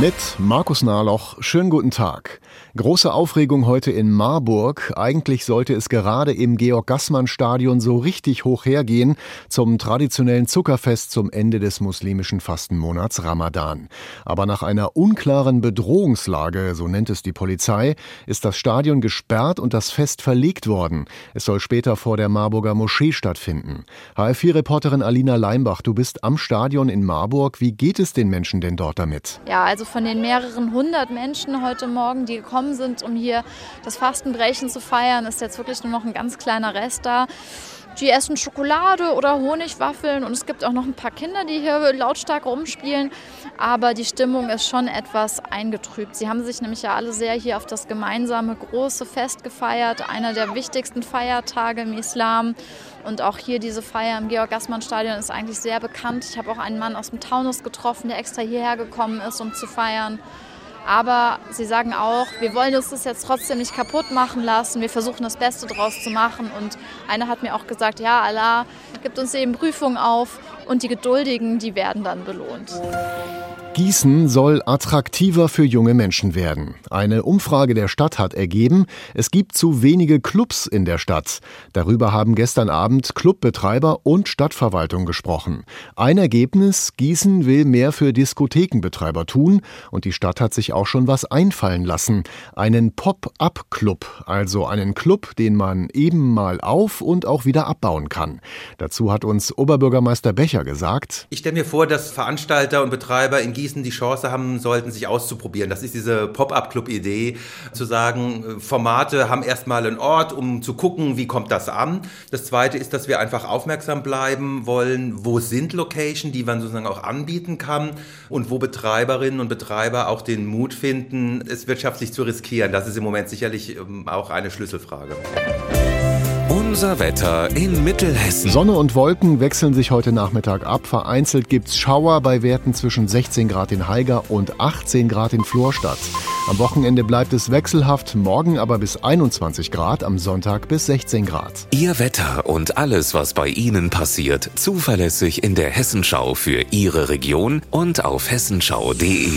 Mit Markus Nahloch, schönen guten Tag. Große Aufregung heute in Marburg. Eigentlich sollte es gerade im Georg-Gassmann-Stadion so richtig hoch hergehen zum traditionellen Zuckerfest zum Ende des muslimischen Fastenmonats Ramadan. Aber nach einer unklaren Bedrohungslage, so nennt es die Polizei, ist das Stadion gesperrt und das Fest verlegt worden. Es soll später vor der Marburger Moschee stattfinden. HF4-Reporterin Alina Leimbach, du bist am Stadion in Marburg. Wie geht es den Menschen denn dort damit? Ja, also von den mehreren hundert Menschen heute Morgen, die gekommen sind, um hier das Fastenbrechen zu feiern, ist jetzt wirklich nur noch ein ganz kleiner Rest da. Die essen Schokolade oder Honigwaffeln und es gibt auch noch ein paar Kinder, die hier lautstark rumspielen. Aber die Stimmung ist schon etwas eingetrübt. Sie haben sich nämlich ja alle sehr hier auf das gemeinsame große Fest gefeiert, einer der wichtigsten Feiertage im Islam. Und auch hier diese Feier im Georg-Gassmann-Stadion ist eigentlich sehr bekannt. Ich habe auch einen Mann aus dem Taunus getroffen, der extra hierher gekommen ist, um zu feiern. Aber sie sagen auch, wir wollen uns das jetzt trotzdem nicht kaputt machen lassen. Wir versuchen das Beste draus zu machen. Und einer hat mir auch gesagt, ja, Allah gibt uns eben Prüfungen auf und die Geduldigen, die werden dann belohnt. Gießen soll attraktiver für junge Menschen werden. Eine Umfrage der Stadt hat ergeben, es gibt zu wenige Clubs in der Stadt. Darüber haben gestern Abend Clubbetreiber und Stadtverwaltung gesprochen. Ein Ergebnis, Gießen will mehr für Diskothekenbetreiber tun und die Stadt hat sich auch schon was einfallen lassen. Einen Pop-up-Club, also einen Club, den man eben mal auf und auch wieder abbauen kann. Dazu hat uns Oberbürgermeister Becher gesagt. Ich stelle mir vor, dass Veranstalter und Betreiber in Gießen die Chance haben sollten, sich auszuprobieren. Das ist diese Pop-up-Club-Idee, zu sagen, Formate haben erstmal einen Ort, um zu gucken, wie kommt das an. Das Zweite ist, dass wir einfach aufmerksam bleiben wollen, wo sind Location, die man sozusagen auch anbieten kann und wo Betreiberinnen und Betreiber auch den Mut finden, es wirtschaftlich zu riskieren. Das ist im Moment sicherlich ähm, auch eine Schlüsselfrage. Unser Wetter in Mittelhessen. Sonne und Wolken wechseln sich heute Nachmittag ab. Vereinzelt gibt's Schauer bei Werten zwischen 16 Grad in Haiger und 18 Grad in Florstadt. Am Wochenende bleibt es wechselhaft, morgen aber bis 21 Grad, am Sonntag bis 16 Grad. Ihr Wetter und alles, was bei Ihnen passiert, zuverlässig in der Hessenschau für Ihre Region und auf hessenschau.de.